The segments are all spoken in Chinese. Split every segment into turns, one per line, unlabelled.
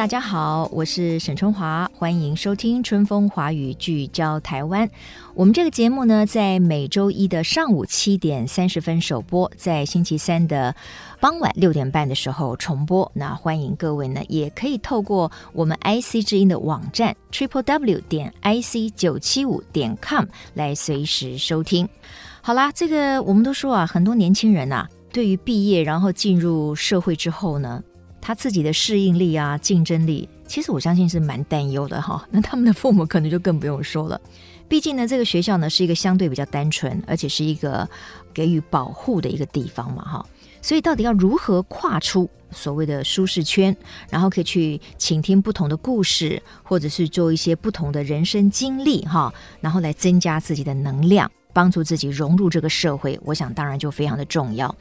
大家好，我是沈春华，欢迎收听《春风华语》，聚焦台湾。我们这个节目呢，在每周一的上午七点三十分首播，在星期三的傍晚六点半的时候重播。那欢迎各位呢，也可以透过我们 IC 之音的网站 triple w 点 ic 九七五点 com 来随时收听。好啦，这个我们都说啊，很多年轻人啊，对于毕业然后进入社会之后呢。他自己的适应力啊，竞争力，其实我相信是蛮担忧的哈。那他们的父母可能就更不用说了。毕竟呢，这个学校呢是一个相对比较单纯，而且是一个给予保护的一个地方嘛哈。所以到底要如何跨出所谓的舒适圈，然后可以去倾听不同的故事，或者是做一些不同的人生经历哈，然后来增加自己的能量，帮助自己融入这个社会，我想当然就非常的重要。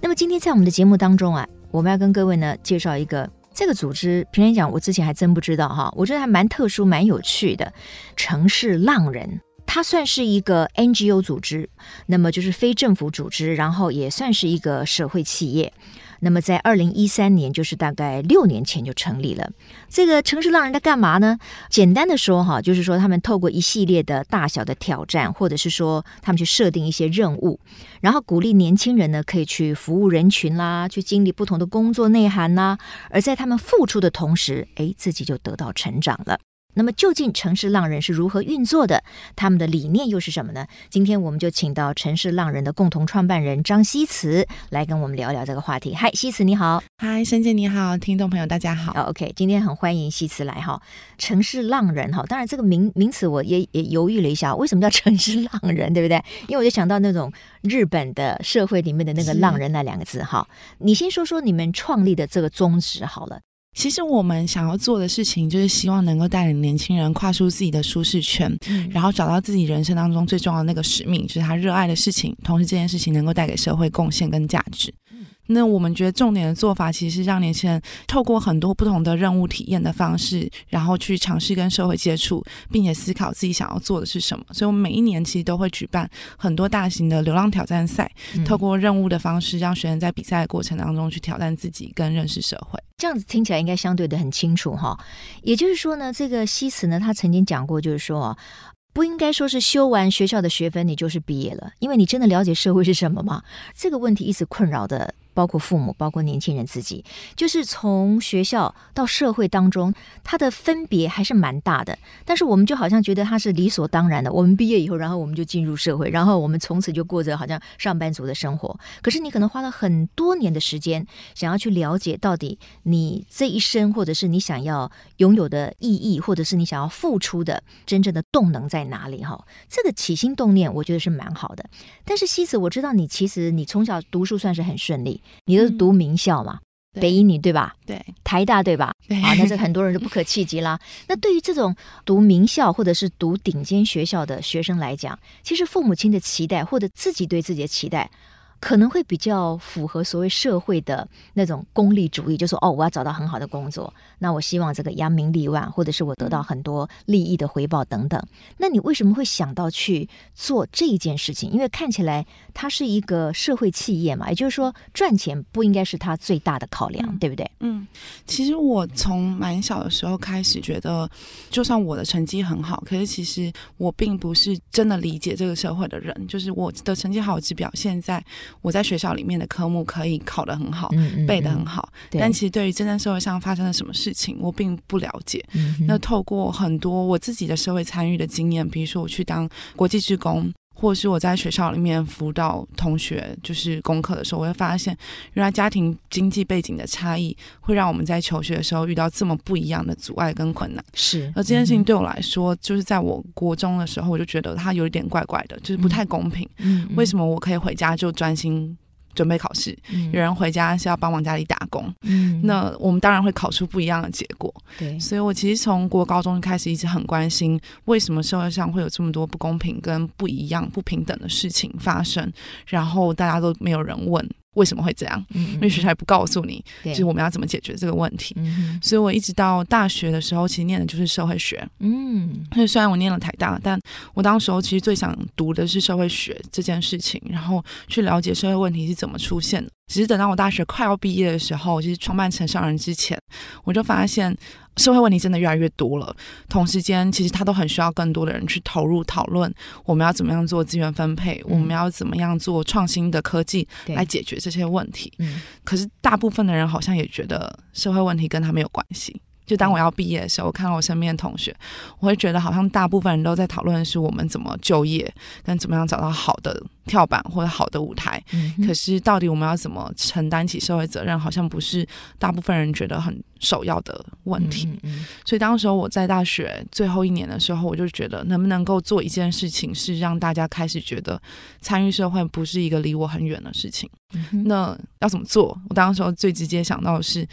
那么今天在我们的节目当中啊。我们要跟各位呢介绍一个这个组织，平常讲我之前还真不知道哈，我觉得还蛮特殊、蛮有趣的。城市浪人，它算是一个 NGO 组织，那么就是非政府组织，然后也算是一个社会企业。那么在二零一三年，就是大概六年前就成立了。这个城市浪人在干嘛呢？简单的说哈，就是说他们透过一系列的大小的挑战，或者是说他们去设定一些任务，然后鼓励年轻人呢可以去服务人群啦，去经历不同的工作内涵呐。而在他们付出的同时，哎，自己就得到成长了。那么究竟城市浪人是如何运作的？他们的理念又是什么呢？今天我们就请到城市浪人的共同创办人张希慈来跟我们聊聊这个话题。嗨，希慈你好。
嗨，沈姐你好，听众朋友大家好。
Oh, OK，今天很欢迎希慈来哈。城市浪人哈，当然这个名名词我也也犹豫了一下，为什么叫城市浪人，对不对？因为我就想到那种日本的社会里面的那个浪人那两个字哈。你先说说你们创立的这个宗旨好了。
其实我们想要做的事情，就是希望能够带领年轻人跨出自己的舒适圈，嗯，然后找到自己人生当中最重要的那个使命，就是他热爱的事情，同时这件事情能够带给社会贡献跟价值。那我们觉得重点的做法，其实是让年轻人透过很多不同的任务体验的方式，然后去尝试跟社会接触，并且思考自己想要做的是什么。所以，我们每一年其实都会举办很多大型的流浪挑战赛，透过任务的方式，让学生在比赛的过程当中去挑战自己，跟认识社会。
这样子听起来应该相对的很清楚哈。也就是说呢，这个西辞呢，他曾经讲过，就是说，不应该说是修完学校的学分你就是毕业了，因为你真的了解社会是什么吗？这个问题一直困扰的。包括父母，包括年轻人自己，就是从学校到社会当中，它的分别还是蛮大的。但是我们就好像觉得它是理所当然的。我们毕业以后，然后我们就进入社会，然后我们从此就过着好像上班族的生活。可是你可能花了很多年的时间，想要去了解到底你这一生，或者是你想要拥有的意义，或者是你想要付出的真正的动能在哪里？哈，这个起心动念，我觉得是蛮好的。但是西子，我知道你其实你从小读书算是很顺利。你都是读名校嘛？嗯、北一女对吧？
对，
台大对吧？
对
啊，那这很多人就不可 企及啦。那对于这种读名校或者是读顶尖学校的学生来讲，其实父母亲的期待或者自己对自己的期待。可能会比较符合所谓社会的那种功利主义，就说哦，我要找到很好的工作，那我希望这个扬名立万，或者是我得到很多利益的回报等等。那你为什么会想到去做这一件事情？因为看起来它是一个社会企业嘛，也就是说赚钱不应该是它最大的考量，嗯、对不对？
嗯，其实我从蛮小的时候开始觉得，就算我的成绩很好，可是其实我并不是真的理解这个社会的人，就是我的成绩好只表现在。我在学校里面的科目可以考得很好，背得很好，但其实对于真正社会上发生了什么事情，我并不了解。嗯、那透过很多我自己的社会参与的经验，比如说我去当国际职工。或是我在学校里面辅导同学，就是功课的时候，我会发现，原来家庭经济背景的差异会让我们在求学的时候遇到这么不一样的阻碍跟困难。
是，
而这件事情对我来说，就是在我国中的时候，我就觉得它有一点怪怪的，就是不太公平。嗯，为什么我可以回家就专心准备考试，
嗯、
有人回家是要帮忙家里打工。
嗯，
那我们当然会考出不一样的结果。
对，
所以我其实从国高中开始一直很关心，为什么社会上会有这么多不公平、跟不一样、不平等的事情发生，然后大家都没有人问。为什么会这样？
嗯，
因为学校也不告诉你，
对
就是我们要怎么解决这个问题。
嗯，
所以我一直到大学的时候，其实念的就是社会学。
嗯，
所以虽然我念了台大，但我当时候其实最想读的是社会学这件事情，然后去了解社会问题是怎么出现的。只是等到我大学快要毕业的时候，其实创办城上人之前，我就发现社会问题真的越来越多了。同时间，其实它都很需要更多的人去投入讨论，我们要怎么样做资源分配，嗯、我们要怎么样做创新的科技来解决这些问题。
嗯，
可是大部分的人好像也觉得社会问题跟他没有关系。就当我要毕业的时候，我看到我身边的同学，我会觉得好像大部分人都在讨论的是我们怎么就业，跟怎么样找到好的跳板或者好的舞台。
嗯，
可是到底我们要怎么承担起社会责任，好像不是大部分人觉得很首要的问题。
嗯嗯，
所以当时候我在大学最后一年的时候，我就觉得能不能够做一件事情，是让大家开始觉得参与社会不是一个离我很远的事情。
嗯，
那要怎么做？我当时候最直接想到的是。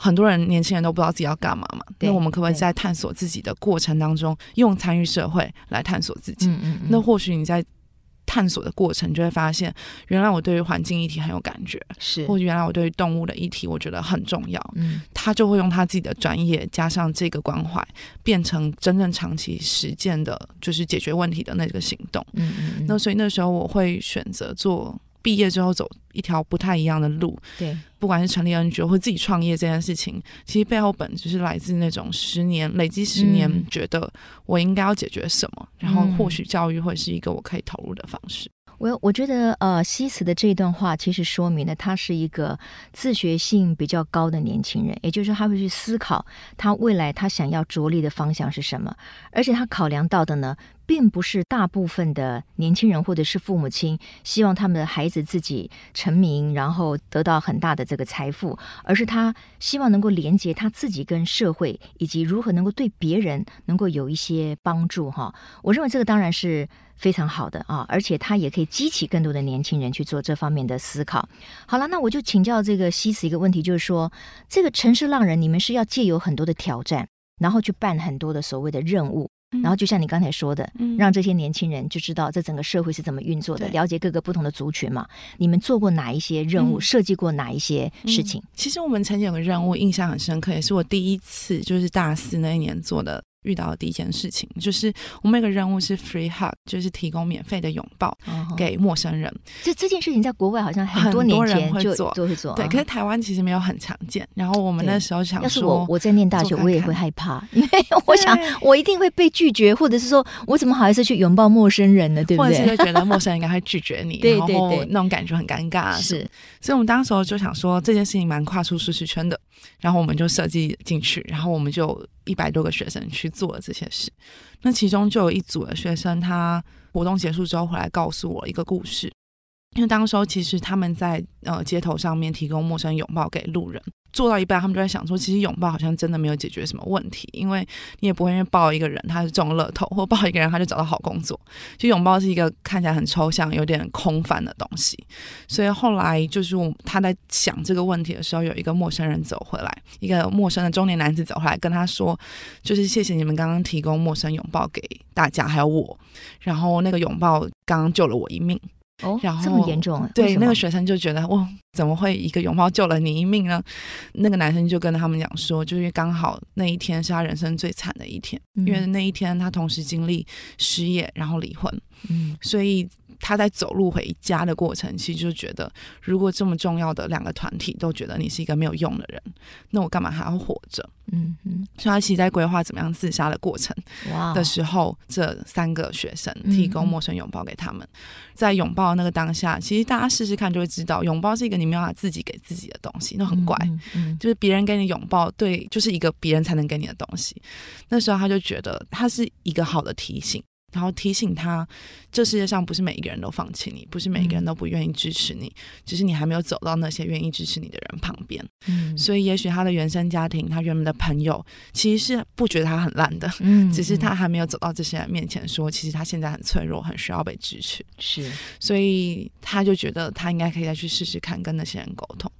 很多人年轻人都不知道自己要干嘛嘛，那我们可不可以在探索自己的过程当中，用参与社会来探索自己？
嗯嗯，
那或许你在探索的过程，就会发现，原来我对于环境议题很有感觉，
是，
或者原来我对于动物的议题，我觉得很重要。
嗯，
他就会用他自己的专业加上这个关怀，变成真正长期实践的，就是解决问题的那个行动。
嗯嗯，
那所以那时候我会选择做。毕业之后走一条不太一样的路，
对，
不管是成立 NGO 或自己创业这件事情，其实背后本质是来自那种十年累积十年，觉得我应该要解决什么，嗯、然后或许教育会是一个我可以投入的方式。
我我觉得，呃，西辞的这段话其实说明了他是一个自学性比较高的年轻人，也就是说，他会去思考他未来他想要着力的方向是什么，而且他考量到的呢，并不是大部分的年轻人或者是父母亲希望他们的孩子自己成名，然后得到很大的这个财富，而是他希望能够连接他自己跟社会，以及如何能够对别人能够有一些帮助。哈，我认为这个当然是。非常好的啊，而且他也可以激起更多的年轻人去做这方面的思考。好了，那我就请教这个西辞一个问题，就是说，这个城市浪人，你们是要借由很多的挑战，然后去办很多的所谓的任务，然后就像你刚才说的，嗯、让这些年轻人就知道这整个社会是怎么运作的，了解各个不同的族群嘛。你们做过哪一些任务？嗯、设计过哪一些事情？
其实我们曾经有个任务印象很深刻，也是我第一次就是大四那一年做的。遇到的第一件事情就是，我们有个任务是 free hug，就是提供免费的拥抱给陌生人。
这这件事情在国外好像很多年前就都会做，
对。可是台湾其实没有很常见。然后我们那时候想说，
要是我我在念大学，我也会害怕，因为我想我一定会被拒绝，或者是说我怎么好意思去拥抱陌生人呢？对不对？
或者是觉得陌生人应该会拒绝你，然后那种感觉很尴尬。是，所以我们当时候就想说这件事情蛮跨出舒适圈的，然后我们就设计进去，然后我们就。一百多个学生去做了这些事，那其中就有一组的学生，他活动结束之后回来告诉我一个故事，因为当时候其实他们在呃街头上面提供陌生拥抱给路人。做到一半，他们就在想说，其实拥抱好像真的没有解决什么问题，因为你也不会因为抱一个人他是中乐透，或抱一个人他就找到好工作。就拥抱是一个看起来很抽象、有点空泛的东西。所以后来就是他在想这个问题的时候，有一个陌生人走回来，一个陌生的中年男子走回来跟他说，就是谢谢你们刚刚提供陌生拥抱给大家，还有我，然后那个拥抱刚刚救了我一命。
哦，
然后
这么严重啊？
对，那个学生就觉得哇，怎么会一个拥抱救了你一命呢？那个男生就跟他们讲说，就是因为刚好那一天是他人生最惨的一天，嗯、因为那一天他同时经历失业，然后离婚，嗯，所以。他在走路回家的过程，其实就觉得，如果这么重要的两个团体都觉得你是一个没有用的人，那我干嘛还要活着？嗯嗯。所以他其实在规划怎么样自杀的过程的时候，这三个学生提供陌生拥抱给他们，在拥抱的那个当下，其实大家试试看就会知道，拥抱是一个你没有办法自己给自己的东西，那很怪，嗯嗯嗯就是别人给你拥抱，对，就是一个别人才能给你的东西。那时候他就觉得，他是一个好的提醒。然后提醒他，这世界上不是每一个人都放弃你，不是每一个人都不愿意支持你，嗯、只是你还没有走到那些愿意支持你的人旁边。嗯，所以也许他的原生家庭，他原本的朋友，其实是不觉得他很烂的，嗯，只是他还没有走到这些人面前说，其实他现在很脆弱，很需要被支持。
是，
所以他就觉得他应该可以再去试试看跟那些人沟通。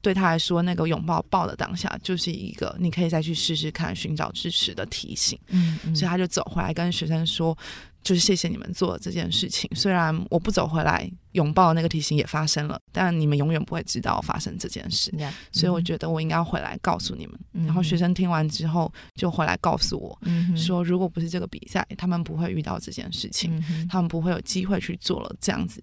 对他来说，那个拥抱抱的当下，就是一个你可以再去试试看寻找支持的提醒。嗯，嗯，所以他就走回来跟学生说，就是谢谢你们做的这件事情。虽然我不走回来，拥抱那个提醒也发生了，但你们永远不会知道发生这件事。嗯，所以我觉得我应该要回来告诉你们。嗯，然后学生听完之后就回来告诉我，嗯，说如果不是这个比赛，他们不会遇到这件事情，嗯，他们不会有机会去做了这样子。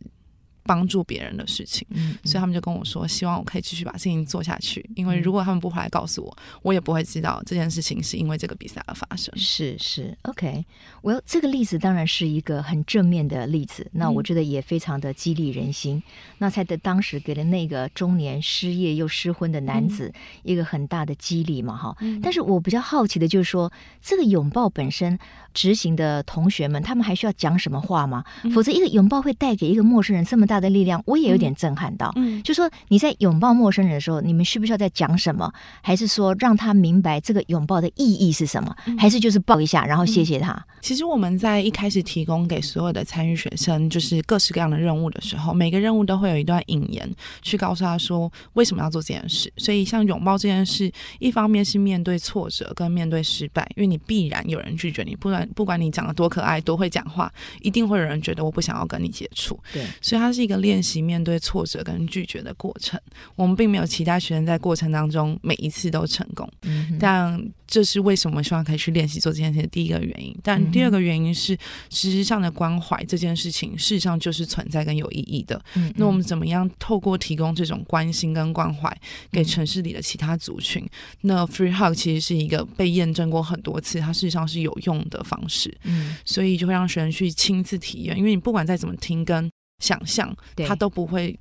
帮助别人的事情，嗯，所以他们就跟我说，希望我可以继续把事情做下去。因为如果他们不回来告诉我，我也不会知道这件事情是因为这个比赛而发生。
是是，OK，我、well, 这个例子当然是一个很正面的例子，那我觉得也非常的激励人心。嗯、那才的当时给了那个中年失业又失婚的男子一个很大的激励嘛，哈、嗯。但是我比较好奇的就是说，这个拥抱本身执行的同学们，他们还需要讲什么话吗？嗯、否则，一个拥抱会带给一个陌生人这么大的力量，我也有点震撼到。嗯，就说你在拥抱陌生人的时候，你们需不需要再讲什么？还是说让他明白这个拥抱的意义是什么？还是就是抱一下，然后谢谢他？
其实我们在一开始提供给所有的参与学生，就是各式各样的任务的时候，每个任务都会有一段引言，去告诉他说为什么要做这件事。所以像拥抱这件事，一方面是面对挫折跟面对失败，因为你必然有人拒绝你，不然不管你长得多可爱、多会讲话，一定会有人觉得我不想要跟你接触。对，所以他是一个练。习面对挫折跟拒绝的过程，我们并没有期待学生在过程当中每一次都成功，嗯、但这是为什么希望可以去练习做这件事的第一个原因。但第二个原因是，实质上的关怀这件事情，事实上就是存在跟有意义的。嗯嗯，那我们怎么样透过提供这种关心跟关怀给城市里的其他族群？嗯、那 Free Hug 其实是一个被验证过很多次，它事实上是有用的方式。嗯，所以就会让学生去亲自体验，因为你不管再怎么听跟想象，他都不会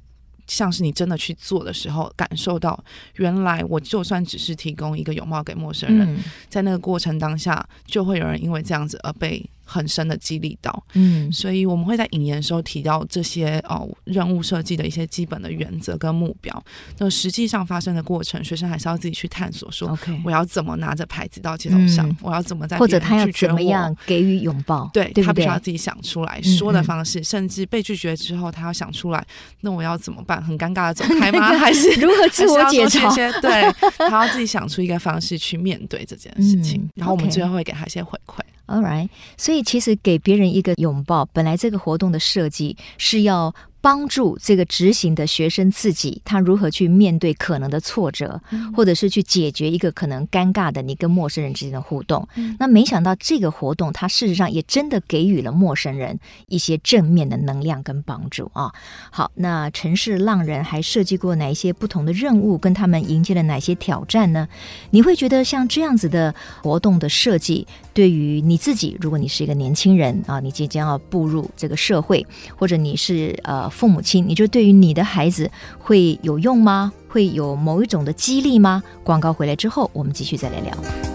像是你真的去做的时候，感受到原来我就算只是提供一个拥抱给陌生人，在那个过程当下，就会有人因为这样子而被。很深的激励到，嗯，所以我们会在引言的时候提到这些哦任务设计的一些基本的原则跟目标。那实际上发生的过程，学生还是要自己去探索，说，OK，我要怎么拿着牌子到街头上，嗯、我要怎么在或者他要怎么样
给予拥抱，对，
他必须要自己想出来说的方式，嗯嗯甚至被拒绝之后，他要想出来，那我要怎么办？很尴尬的走开吗？还是
如何自我解嘲？
对，他要自己想出一个方式去面对这件事情，嗯、然后我们最后会给他一些回馈。
All right，所以其实给别人一个拥抱，本来这个活动的设计是要。帮助这个执行的学生自己，他如何去面对可能的挫折，嗯、或者是去解决一个可能尴尬的你跟陌生人之间的互动。嗯、那没想到这个活动，它事实上也真的给予了陌生人一些正面的能量跟帮助啊。好，那城市浪人还设计过哪一些不同的任务，跟他们迎接了哪些挑战呢？你会觉得像这样子的活动的设计，对于你自己，如果你是一个年轻人啊，你即将要步入这个社会，或者你是呃。父母亲，你就对于你的孩子会有用吗？会有某一种的激励吗？广告回来之后，我们继续再来聊。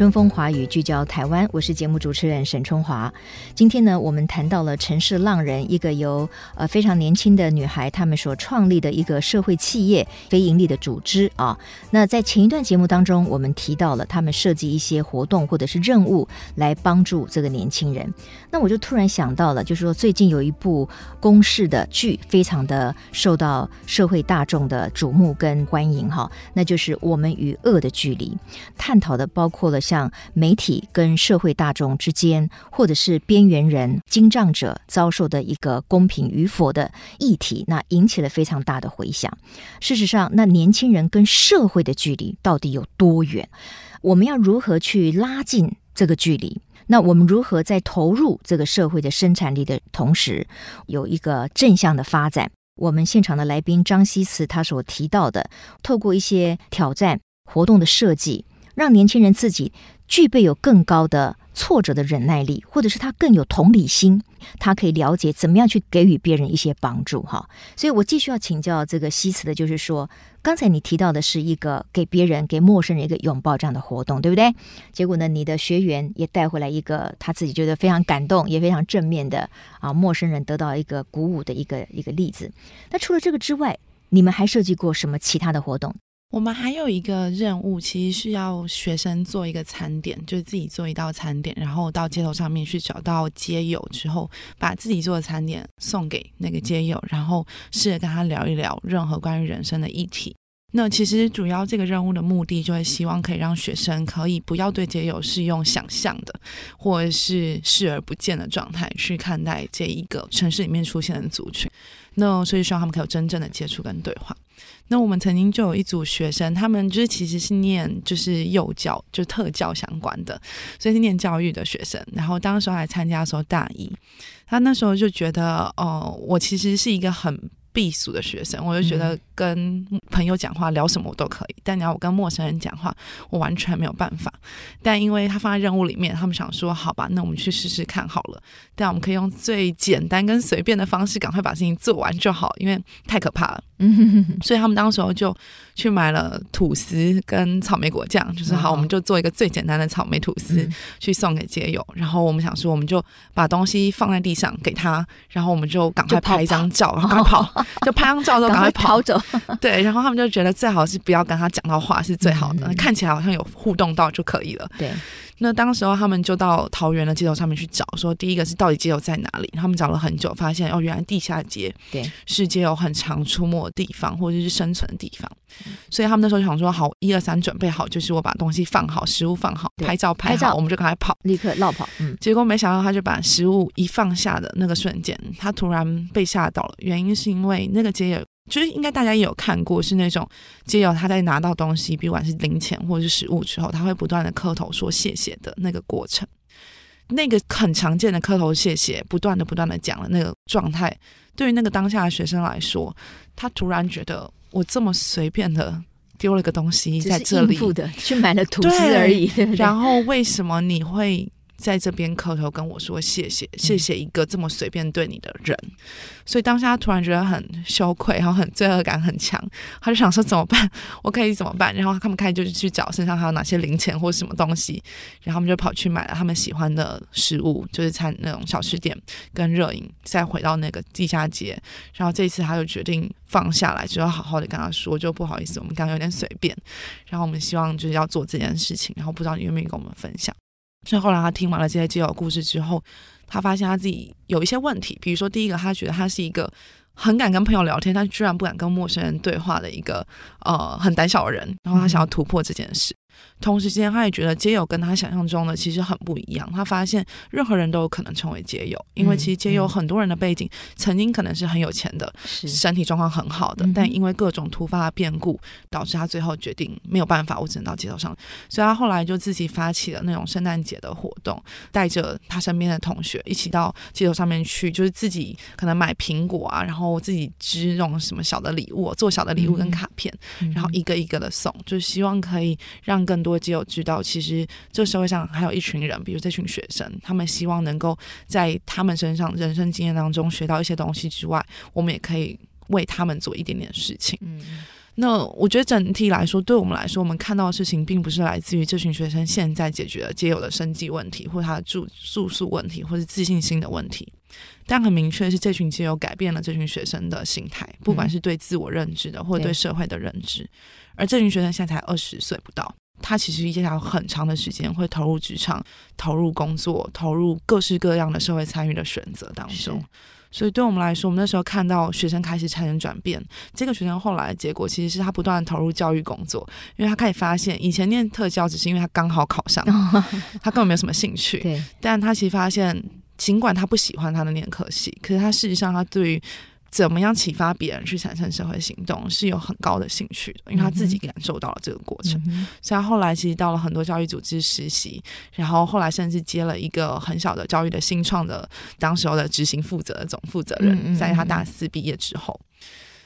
春风华语聚焦台湾，我是节目主持人沈春华。今天呢，我们谈到了城市浪人，一个由呃非常年轻的女孩她们所创立的一个社会企业、非盈利的组织啊。那在前一段节目当中，我们提到了他们设计一些活动或者是任务来帮助这个年轻人。那我就突然想到了，就是说最近有一部公式的剧，非常的受到社会大众的瞩目跟欢迎哈，那就是《我们与恶的距离》，探讨的包括了。像媒体跟社会大众之间，或者是边缘人、经障者遭受的一个公平与否的议题，那引起了非常大的回响。事实上，那年轻人跟社会的距离到底有多远？我们要如何去拉近这个距离？那我们如何在投入这个社会的生产力的同时，有一个正向的发展？我们现场的来宾张西慈他所提到的，透过一些挑战活动的设计。让年轻人自己具备有更高的挫折的忍耐力，或者是他更有同理心，他可以了解怎么样去给予别人一些帮助哈。所以我继续要请教这个西辞的，就是说，刚才你提到的是一个给别人、给陌生人一个拥抱这样的活动，对不对？结果呢，你的学员也带回来一个他自己觉得非常感动、也非常正面的啊，陌生人得到一个鼓舞的一个一个例子。那除了这个之外，你们还设计过什么其他的活动？
我们还有一个任务，其实是要学生做一个餐点，就是自己做一道餐点，然后到街头上面去找到街友之后，把自己做的餐点送给那个街友，然后试着跟他聊一聊任何关于人生的议题。那其实主要这个任务的目的，就是希望可以让学生可以不要对街友是用想象的，或者是视而不见的状态去看待这一个城市里面出现的族群。那所以希望他们可以有真正的接触跟对话。那我们曾经就有一组学生，他们就是其实是念就是幼教，就特教相关的，所以是念教育的学生。然后当时还参加的时候大一，他那时候就觉得，哦，我其实是一个很避俗的学生，我就觉得跟朋友讲话聊什么我都可以，但你要我跟陌生人讲话，我完全没有办法。但因为他放在任务里面，他们想说，好吧，那我们去试试看好了。但我们可以用最简单跟随便的方式，赶快把事情做完就好，因为太可怕了。所以他们当时候就去买了吐司跟草莓果酱，就是好，我们就做一个最简单的草莓吐司去送给街友。然后我们想说，我们就把东西放在地上给他，然后我们就赶快拍一张照，然后赶快跑。就拍张照之后赶快跑 走，对，然后他们就觉得最好是不要跟他讲到话是最好的，嗯、看起来好像有互动到就可以了。对，那当时候他们就到桃园的街头上面去找，说第一个是到底街头在哪里？他们找了很久，发现哦，原来地下街对是街友很常出没的地方，或者是生存的地方。所以他们那时候就想说，好，一二三，准备好，就是我把东西放好，食物放好，拍照拍照我们就赶快跑，
立刻落跑。嗯，
结果没想到，他就把食物一放下的那个瞬间，他突然被吓到了。原因是因为那个街友，就是应该大家也有看过，是那种街友他在拿到东西，不管是零钱或者是食物之后，他会不断的磕头说谢谢的那个过程，那个很常见的磕头谢谢，不断的不断的讲的那个状态，对于那个当下的学生来说，他突然觉得。我这么随便的丢了个东西在这里，
的去买了吐司而已。对对对，
然后为什么你会？在这边磕头跟我说谢谢，谢谢一个这么随便对你的人，嗯、所以当下他突然觉得很羞愧，然后很罪恶感很强，他就想说怎么办？我可以怎么办？然后他们开始就去找身上还有哪些零钱或什么东西，然后他们就跑去买了他们喜欢的食物，就是餐那种小吃店跟热饮，再回到那个地下街，然后这一次他就决定放下来，就要好好的跟他说，就不好意思，我们刚刚有点随便，然后我们希望就是要做这件事情，然后不知道你愿不愿意跟我们分享。所以后来他听完了这些基友故事之后，他发现他自己有一些问题，比如说第一个，他觉得他是一个很敢跟朋友聊天，但居然不敢跟陌生人对话的一个呃很胆小的人，然后他想要突破这件事。同时间，他也觉得街友跟他想象中的其实很不一样。他发现任何人都有可能成为街友，因为其实街友很多人的背景曾经可能是很有钱的，身体状况很好的，但因为各种突发的变故，导致他最后决定没有办法，我只能到街头上。所以他后来就自己发起了那种圣诞节的活动，带着他身边的同学一起到街头上面去，就是自己可能买苹果啊，然后自己织那种什么小的礼物，做小的礼物跟卡片，然后一个一个的送，就是希望可以让更多。我只有知道，其实这社会上还有一群人，比如这群学生，他们希望能够在他们身上人生经验当中学到一些东西之外，我们也可以为他们做一点点事情。嗯，那我觉得整体来说，对我们来说，我们看到的事情，并不是来自于这群学生现在解决了街友的生计问题，或他的住住宿问题，或是自信心的问题。但很明确的是，这群基友改变了这群学生的心态，不管是对自我认知的，或者对社会的认知。而这群学生现在才二十岁不到。他其实接下来很长的时间会投入职场、投入工作、投入各式各样的社会参与的选择当中。所以对我们来说，我们那时候看到学生开始产生转变，这个学生后来的结果其实是他不断投入教育工作，因为他开始发现，以前念特教只是因为他刚好考上，他根本没有什么兴趣。对，但他其实发现，尽管他不喜欢他的念科系，可是他事实上他对于怎么样启发别人去产生社会行动是有很高的兴趣的，因为他自己感受到了这个过程，嗯、所以他后来其实到了很多教育组织实习，然后后来甚至接了一个很小的教育的新创的当时候的执行负责的总负责人，在他大四毕业之后。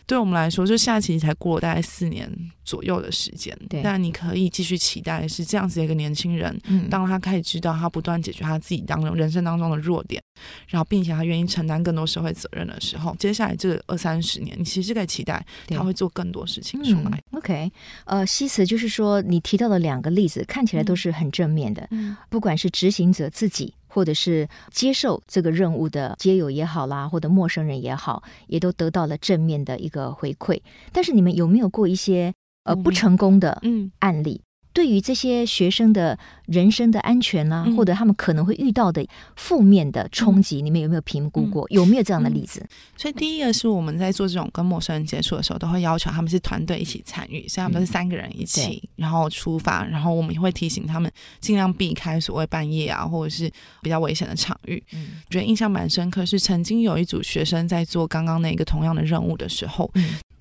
对我们来说，就现在其实才过了大概四年左右的时间。
对，
但你可以继续期待是这样子的一个年轻人，嗯，当他开始知道他不断解决他自己当中人生当中的弱点，然后并且他愿意承担更多社会责任的时候，接下来这二三十年，你其实是可以期待他会做更多事情出来。
嗯、OK，呃，西辞就是说，你提到的两个例子看起来都是很正面的，嗯，不管是执行者自己。或者是接受这个任务的街友也好啦，或者陌生人也好，也都得到了正面的一个回馈。但是你们有没有过一些呃不成功的案例？嗯对于这些学生的人身的安全啊，嗯、或者他们可能会遇到的负面的冲击，嗯、你们有没有评估过？嗯、有没有这样的例子？
所以第一个是我们在做这种跟陌生人接触的时候，都会要求他们是团队一起参与，所以他们都是三个人一起，嗯、然后出发，然后我们也会提醒他们尽量避开所谓半夜啊，或者是比较危险的场域。嗯，觉得印象蛮深刻，是曾经有一组学生在做刚刚那个同样的任务的时候。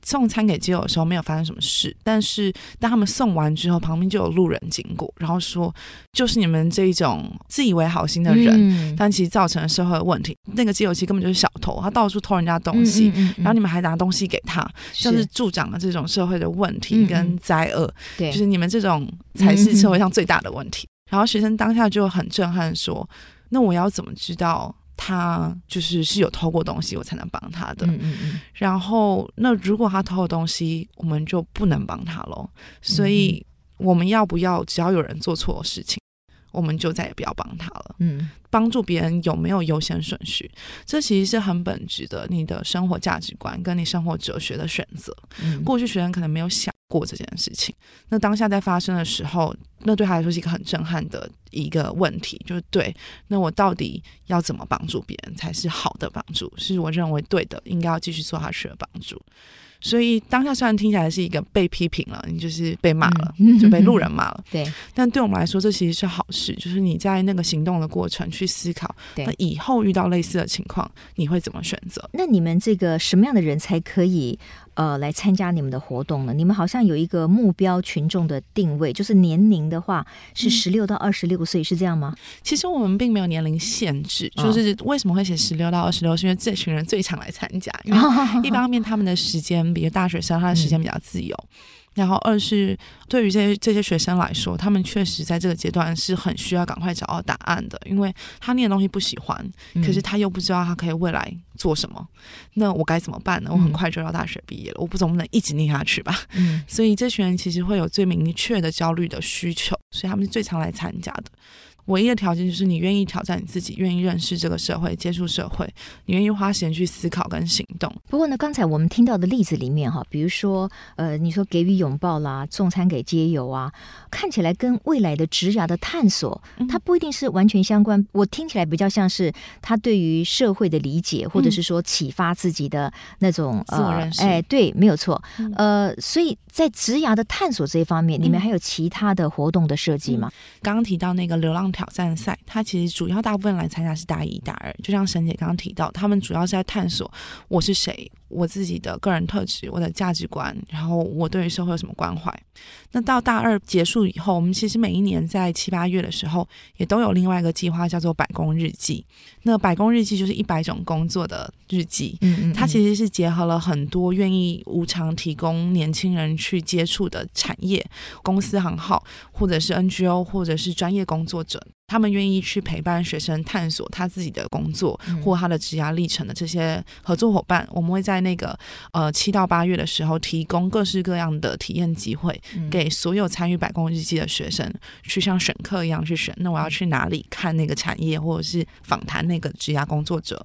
嗯送餐给基友的时候没有发生什么事，但是当他们送完之后，旁边就有路人经过，然后说：“就是你们这一种自以为好心的人，嗯、但其实造成了社会的问题。那个基友其实根本就是小偷，他到处偷人家东西，然后你们还拿东西给他，像是助长了这种社会的问题跟灾厄。对、就是你们这种才是社会上最大的问题。嗯嗯”然后学生当下就很震撼，说：“那我要怎么知道？”他就是是有偷过东西，我才能帮他的。嗯嗯嗯。然后，那如果他偷了东西，我们就不能帮他喽。所以，我们要不要只要有人做错事情，我们就再也不要帮他了？嗯。帮助别人有没有优先顺序？这其实是很本质的，你的生活价值观跟你生活哲学的选择。嗯。过去学生可能没有想过这件事情，那当下在发生的时候，那对他来说是一个很震撼的一个问题，就是对，那我到底要怎么帮助别人才是好的帮助？是我认为对的，应该要继续做下去的帮助。所以当下虽然听起来是一个被批评了，你就是被骂了，嗯、就被路人骂了，对，但对我们来说，这其实是好事，就是你在那个行动的过程去思考，那以后遇到类似的情况，你会怎么选择？
那你们这个什么样的人才可以？呃，来参加你们的活动呢？你们好像有一个目标群众的定位，就是年龄的话是十六到二十六岁，是这样吗？
其实我们并没有年龄限制，就是为什么会写十六到二十六？是因为这群人最常来参加，因为 一方面他们的时间，比如大学生，他的时间比较自由。嗯然后，二是对于这些这些学生来说，他们确实在这个阶段是很需要赶快找到答案的，因为他念的东西不喜欢，可是他又不知道他可以未来做什么。那我该怎么办呢？我很快就要大学毕业了，我不总不能一直念下去吧？嗯，所以这群人其实会有最明确的焦虑的需求，所以他们是最常来参加的。唯一的条件就是你愿意挑战你自己，愿意认识这个社会，接触社会，你愿意花时间去思考跟行动。
不过呢，刚才我们听到的例子里面哈，比如说呃，你说给予拥抱啦，送餐给街友啊，看起来跟未来的职涯的探索，它不一定是完全相关。我听起来比较像是他对于社会的理解，或者是说启发自己的那种、嗯、自我认识。哎，对，没有错。呃，所以在职涯的探索这一方面，你们还有其他的活动的设计吗？
刚刚提到那个流浪挑战赛，它其实主要大部分来参加是大一、大二，就像沈姐刚刚提到，他们主要是在探索我是谁。我自己的个人特质，我的价值观，然后我对于社会有什么关怀。那到大二结束以后，我们其实每一年在七八月的时候，也都有另外一个计划，叫做百工日记。那百工日记就是一百种工作的日记，嗯，嗯嗯，它其实是结合了很多愿意无偿提供年轻人去接触的产业、公司行号，或者是 NGO，或者是专业工作者。他们愿意去陪伴学生探索他自己的工作或他的职涯历程的这些合作伙伴，我们会在那个呃七到八月的时候提供各式各样的体验机会，给所有参与百工日记的学生去像选课一样去选。那我要去哪里看那个产业，或者是访谈那个职涯工作者？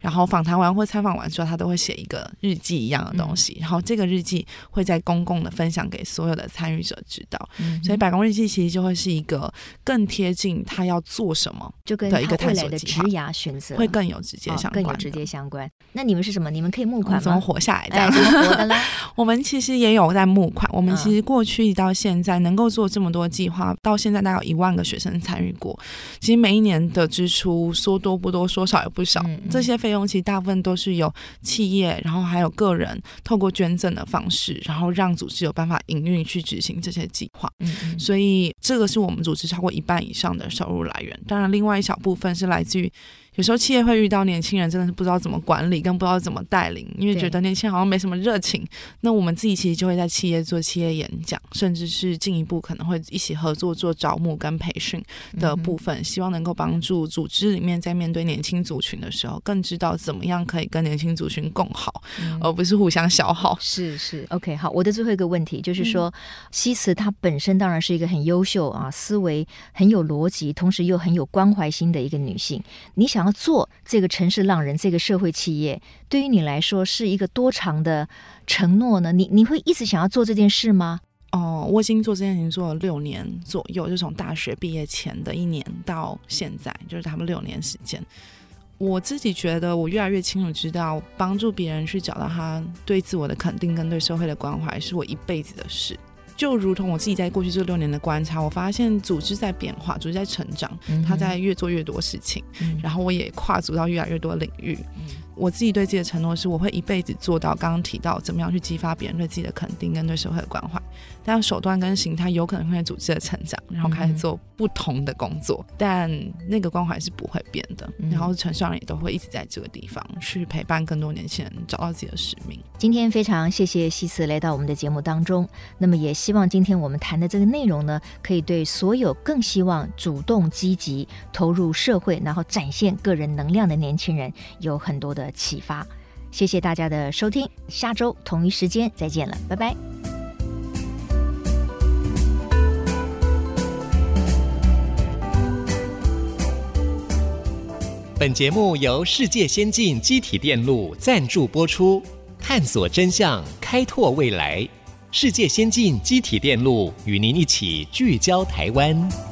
然后访谈完或参访完之后，他都会写一个日记一样的东西。嗯、然后这个日记会在公共的分享给所有的参与者知道。嗯、所以百工日记其实就会是一个更贴近他要做什么的一个探索的职涯选择会更有直接相关、哦，更有直接相关。
那你们是什么？你们可以募款吗？
怎么活下来？这样子活的啦。我们其实也有在募款。我们其实过去到现在能够做这么多计划，到现在大概有一万个学生参与过。其实每一年的支出说多不多，说少也不少。这些费用其实大部分都是由企业，然后还有个人透过捐赠的方式，然后让组织有办法营运去执行这些计划。嗯嗯，所以这个是我们组织超过一半以上的收入来源。当然，另外一小部分是来自于有时候企业会遇到年轻人，真的是不知道怎么管理，跟不知道怎么带领，因为觉得年轻人好像没什么热情。那我们自己其实就会在企业做企业演讲，甚至是进一步可能会一起合作做招募跟培训的部分，嗯、希望能够帮助组织里面在面对年轻族群的时候，更知道怎么样可以跟年轻族群共好，嗯、而不是互相消耗。
是是，OK，好，我的最后一个问题就是说，西辞她本身当然是一个很优秀啊，思维很有逻辑，同时又很有关怀心的一个女性。你想想要做这个城市浪人这个社会企业，对于你来说是一个多长的承诺呢？你你会一直想要做这件事吗？
哦，我已经做这件事情做了六年左右，就从大学毕业前的一年到现在，就是他们六年时间。我自己觉得，我越来越清楚知道，帮助别人去找到他对自我的肯定跟对社会的关怀，是我一辈子的事。就如同我自己在过去这六年的观察，我发现组织在变化，组织在成长，他在越做越多事情，嗯、然后我也跨足到越来越多领域。嗯我自己对自己的承诺是，我会一辈子做到刚刚提到怎么样去激发别人对自己的肯定跟对社会的关怀。但手段跟形态有可能会组织的成长，然后开始做不同的工作，嗯、但那个关怀是不会变的。嗯、然后城市浪人也都会一直在这个地方去陪伴更多年轻人找到自己的使命。
今天非常谢谢西辞来到我们的节目当中。那么也希望今天我们谈的这个内容呢，可以对所有更希望主动积极投入社会，然后展现个人能量的年轻人有很多的启发，谢谢大家的收听，下周同一时间再见了，拜拜。
本节目由世界先进机体电路赞助播出，探索真相，开拓未来。世界先进机体电路与您一起聚焦台湾。